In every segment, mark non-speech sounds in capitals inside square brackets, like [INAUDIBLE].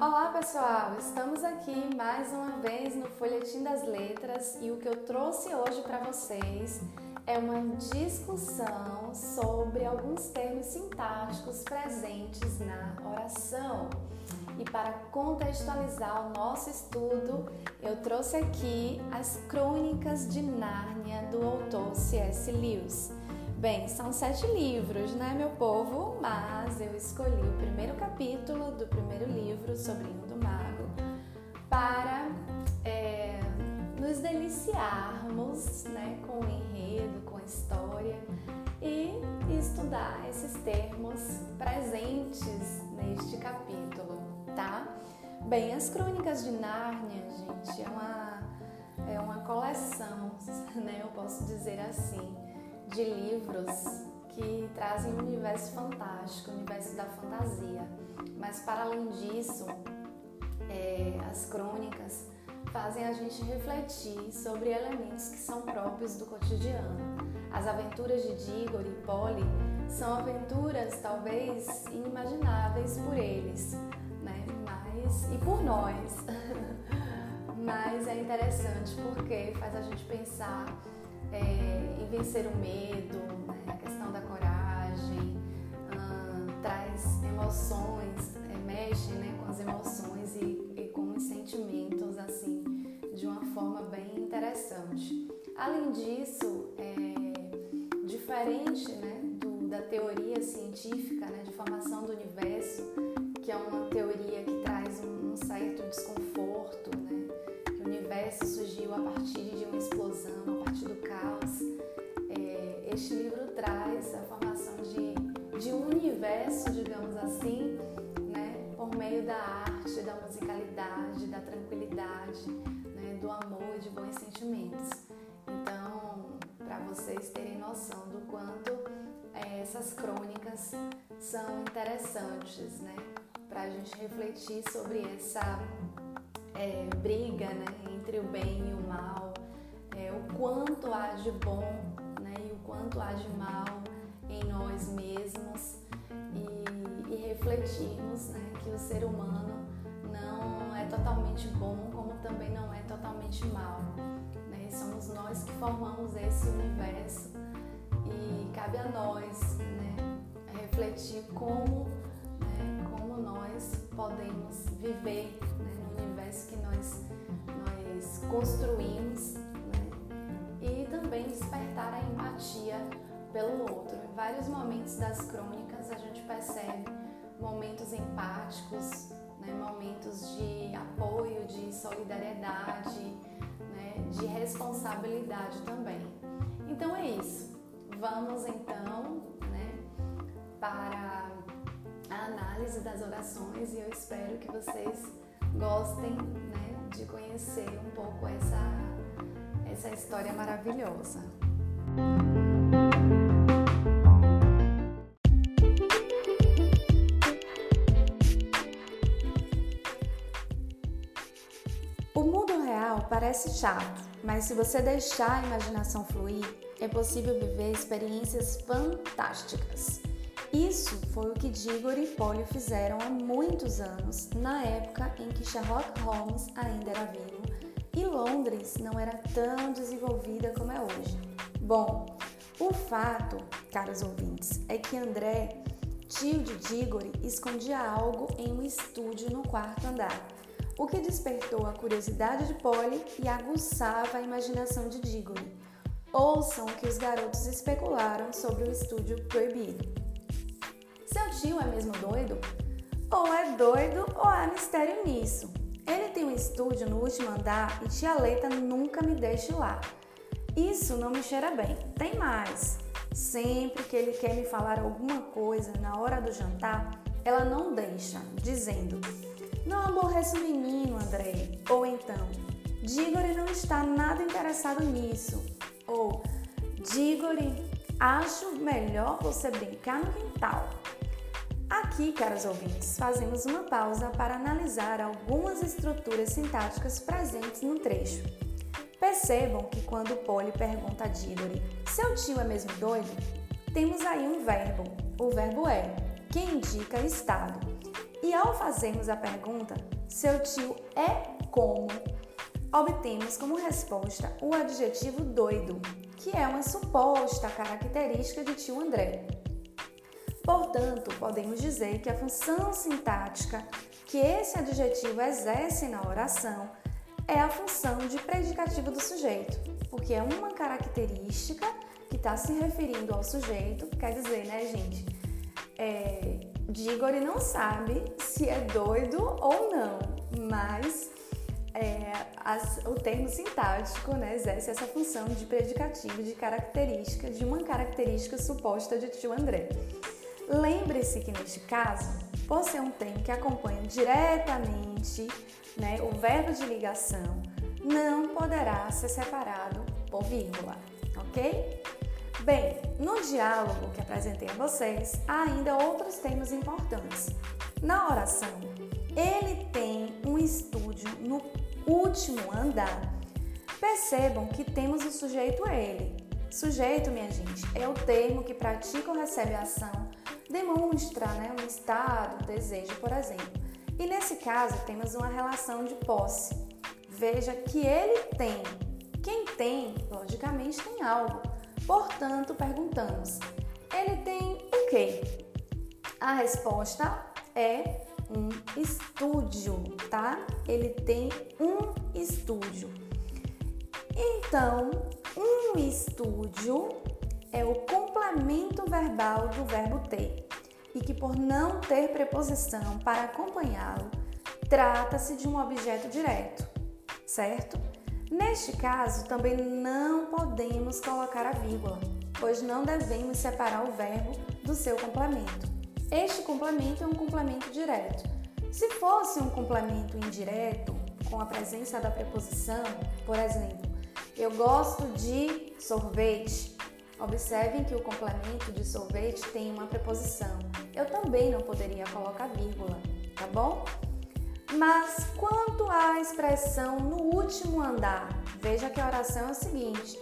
Olá pessoal, estamos aqui mais uma vez no Folhetim das Letras e o que eu trouxe hoje para vocês é uma discussão sobre alguns termos sintáticos presentes na oração. E para contextualizar o nosso estudo, eu trouxe aqui as Crônicas de Nárnia do autor C.S. Lewis. Bem, são sete livros, né, meu povo? Mas eu escolhi o primeiro capítulo do primeiro livro, Sobrinho do Mago, para é, nos deliciarmos né, com o enredo, com a história e estudar esses termos presentes neste capítulo tá? Bem, as Crônicas de Nárnia, gente, é uma, é uma coleção, [LAUGHS] né? Eu posso dizer assim, de livros que trazem um universo fantástico, o universo da fantasia. Mas para além disso, é, as crônicas fazem a gente refletir sobre elementos que são próprios do cotidiano. As aventuras de Digor e Polly são aventuras talvez inimagináveis por eles, e por nós. [LAUGHS] Mas é interessante porque faz a gente pensar é, em vencer o medo, né? a questão da coragem, traz emoções, é, mexe né, com as emoções e, e com os sentimentos assim de uma forma bem interessante. Além disso, é, diferente né, do, da teoria científica né, de formação do universo, sentimentos. Então, para vocês terem noção do quanto é, essas crônicas são interessantes, né? para a gente refletir sobre essa é, briga né, entre o bem e o mal, é, o quanto há de bom né, e o quanto há de mal em nós mesmos e, e refletirmos né, que o ser humano não é totalmente bom, como também não é totalmente mal. Né? Somos nós que formamos esse universo e cabe a nós né, refletir como nós podemos viver né, no universo que nós, nós construímos né, e também despertar a empatia pelo outro. Em vários momentos das crônicas a gente percebe momentos empáticos, né, momentos de apoio, de solidariedade, né, de responsabilidade também. Então é isso. Vamos então né, para a análise das orações e eu espero que vocês gostem né, de conhecer um pouco essa, essa história maravilhosa. O mundo real parece chato, mas se você deixar a imaginação fluir, é possível viver experiências fantásticas. Isso foi o que Diggory e Polly fizeram há muitos anos, na época em que Sherlock Holmes ainda era vivo e Londres não era tão desenvolvida como é hoje. Bom, o fato, caros ouvintes, é que André, tio de Diggory, escondia algo em um estúdio no quarto andar, o que despertou a curiosidade de Polly e aguçava a imaginação de Diggory. Ouçam o que os garotos especularam sobre o estúdio proibido. Seu tio é mesmo doido? Ou é doido ou há mistério nisso. Ele tem um estúdio no último andar e tia Leita nunca me deixa lá. Isso não me cheira bem. Tem mais. Sempre que ele quer me falar alguma coisa na hora do jantar, ela não deixa, dizendo: Não aborreço o menino, André. Ou então, Digori não está nada interessado nisso. Ou, Digori, acho melhor você brincar no quintal. Aqui, caros ouvintes, fazemos uma pausa para analisar algumas estruturas sintáticas presentes no trecho. Percebam que quando Polly pergunta a Diggory, seu tio é mesmo doido? temos aí um verbo, o verbo é, que indica estado. E ao fazermos a pergunta, seu tio é como, obtemos como resposta o adjetivo doido, que é uma suposta característica de tio André. Portanto, podemos dizer que a função sintática que esse adjetivo exerce na oração é a função de predicativo do sujeito, porque é uma característica que está se referindo ao sujeito, quer dizer, né, gente? É, Digori não sabe se é doido ou não, mas é, as, o termo sintático né, exerce essa função de predicativo, de característica, de uma característica suposta de tio André. Lembre-se que neste caso, por ser um termo que acompanha diretamente né, o verbo de ligação, não poderá ser separado por vírgula, ok? Bem, no diálogo que apresentei a vocês, há ainda outros termos importantes. Na oração, ele tem um estúdio no último andar. Percebam que temos o sujeito ele. Sujeito, minha gente, é o termo que pratica ou recebe a ação demonstra né, um estado, um desejo, por exemplo. E nesse caso temos uma relação de posse. Veja que ele tem. Quem tem, logicamente, tem algo. Portanto, perguntamos: ele tem o quê? A resposta é um estúdio, tá? Ele tem um estúdio. Então, um estúdio é o complemento verbal do verbo ter e que, por não ter preposição para acompanhá-lo, trata-se de um objeto direto, certo? Neste caso, também não podemos colocar a vírgula, pois não devemos separar o verbo do seu complemento. Este complemento é um complemento direto. Se fosse um complemento indireto, com a presença da preposição, por exemplo, eu gosto de sorvete, Observem que o complemento de sorvete tem uma preposição. Eu também não poderia colocar vírgula, tá bom? Mas quanto à expressão no último andar, veja que a oração é o seguinte: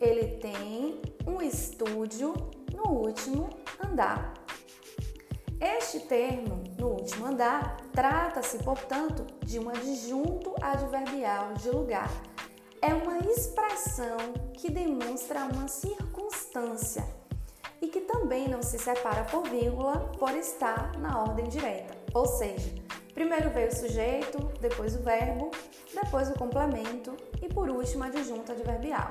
ele tem um estúdio no último andar. Este termo, no último andar, trata-se, portanto, de um adjunto adverbial de lugar. É uma expressão que demonstra uma circunstância e que também não se separa por vírgula por estar na ordem direta. Ou seja, primeiro veio o sujeito, depois o verbo, depois o complemento e por último a adjunto adverbial.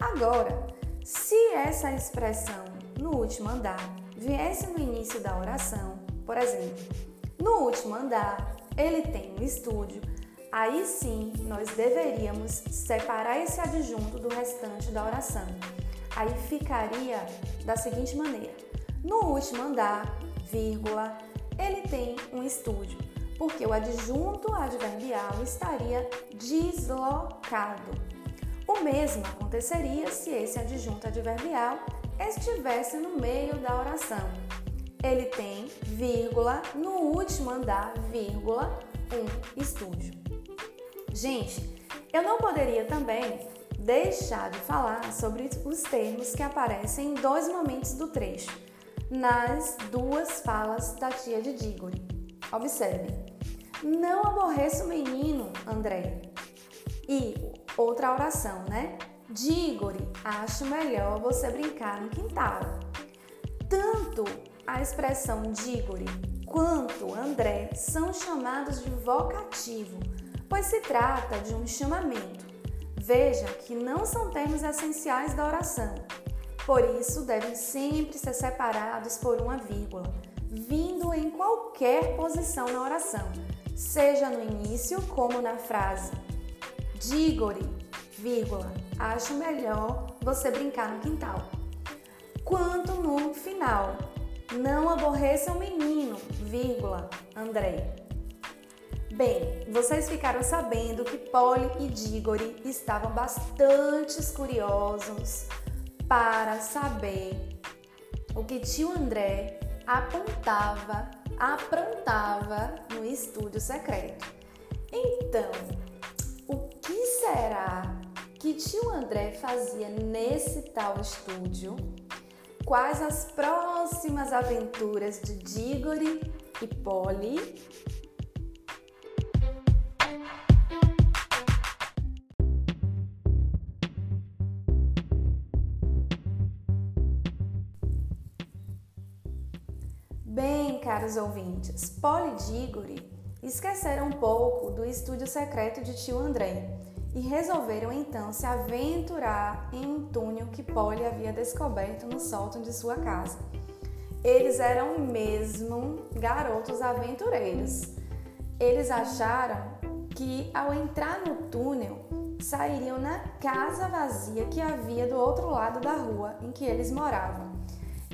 Agora, se essa expressão no último andar viesse no início da oração, por exemplo, no último andar ele tem um estúdio Aí sim, nós deveríamos separar esse adjunto do restante da oração. Aí ficaria da seguinte maneira: no último andar, vírgula, ele tem um estúdio, porque o adjunto adverbial estaria deslocado. O mesmo aconteceria se esse adjunto adverbial estivesse no meio da oração. Ele tem, vírgula, no último andar, vírgula, um estúdio. Gente, eu não poderia também deixar de falar sobre os termos que aparecem em dois momentos do trecho, nas duas falas da tia de Diggory. Observe. Não aborreça o menino, André. E outra oração, né? Diggory, acho melhor você brincar no quintal. Tanto a expressão Diggory quanto André são chamados de vocativo pois se trata de um chamamento. Veja que não são termos essenciais da oração, por isso devem sempre ser separados por uma vírgula, vindo em qualquer posição na oração, seja no início como na frase. Digore, vírgula, acho melhor você brincar no quintal. Quanto no final, não aborreça o menino, vírgula, André. Bem, vocês ficaram sabendo que Polly e Diggory estavam bastante curiosos para saber o que tio André apontava, aprontava no estúdio secreto. Então, o que será que tio André fazia nesse tal estúdio? quais as próximas aventuras de Diggory e Polly. Caros ouvintes, Polly e Diggory esqueceram um pouco do estúdio secreto de tio André e resolveram então se aventurar em um túnel que Polly havia descoberto no sótão de sua casa. Eles eram mesmo garotos aventureiros. Eles acharam que ao entrar no túnel sairiam na casa vazia que havia do outro lado da rua em que eles moravam.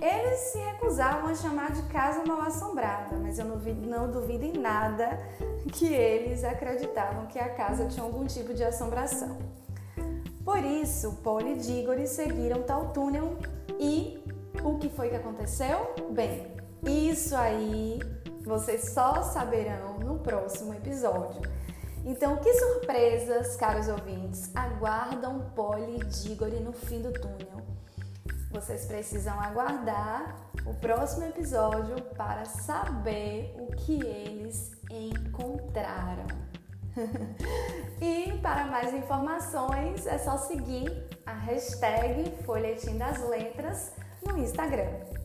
Eles se recusavam a chamar de casa mal assombrada, mas eu não, não duvido em nada que eles acreditavam que a casa tinha algum tipo de assombração. Por isso, Paul e Diggory seguiram tal túnel e o que foi que aconteceu? Bem, isso aí vocês só saberão no próximo episódio. Então, que surpresas, caros ouvintes, aguardam Polly e Diggory no fim do túnel? Vocês precisam aguardar o próximo episódio para saber o que eles encontraram. [LAUGHS] e para mais informações é só seguir a hashtag Folhetim das Letras no Instagram.